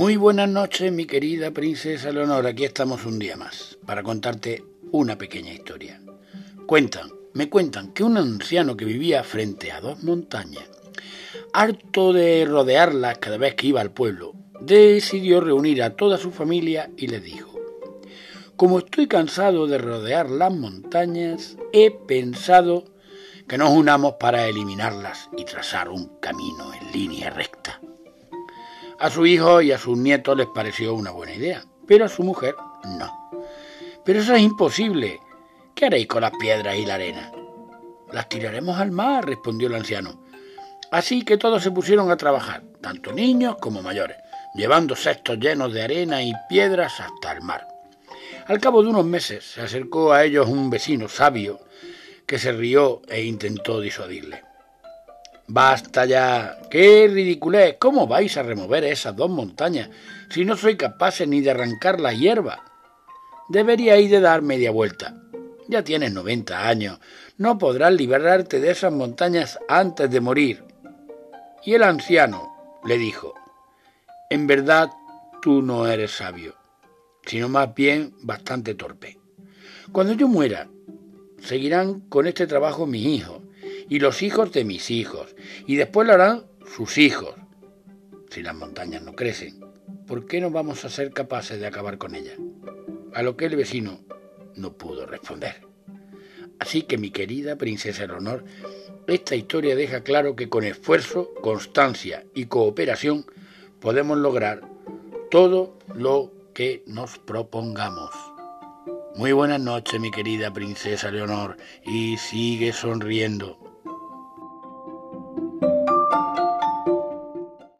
Muy buenas noches, mi querida princesa Leonor. Aquí estamos un día más para contarte una pequeña historia. Cuentan, me cuentan que un anciano que vivía frente a dos montañas, harto de rodearlas cada vez que iba al pueblo, decidió reunir a toda su familia y les dijo, como estoy cansado de rodear las montañas, he pensado que nos unamos para eliminarlas y trazar un camino en línea recta. A su hijo y a sus nietos les pareció una buena idea, pero a su mujer no. Pero eso es imposible. ¿Qué haréis con las piedras y la arena? Las tiraremos al mar, respondió el anciano. Así que todos se pusieron a trabajar, tanto niños como mayores, llevando cestos llenos de arena y piedras hasta el mar. Al cabo de unos meses se acercó a ellos un vecino sabio que se rió e intentó disuadirle. Basta ya. ¡Qué ridiculez! ¿Cómo vais a remover esas dos montañas si no soy capaz ni de arrancar la hierba? Deberíais de dar media vuelta. Ya tienes 90 años. No podrás liberarte de esas montañas antes de morir. Y el anciano le dijo, En verdad tú no eres sabio, sino más bien bastante torpe. Cuando yo muera, seguirán con este trabajo mis hijos y los hijos de mis hijos, y después lo harán sus hijos. Si las montañas no crecen, ¿por qué no vamos a ser capaces de acabar con ellas? A lo que el vecino no pudo responder. Así que mi querida princesa Leonor, esta historia deja claro que con esfuerzo, constancia y cooperación podemos lograr todo lo que nos propongamos. Muy buenas noches, mi querida princesa Leonor, y sigue sonriendo.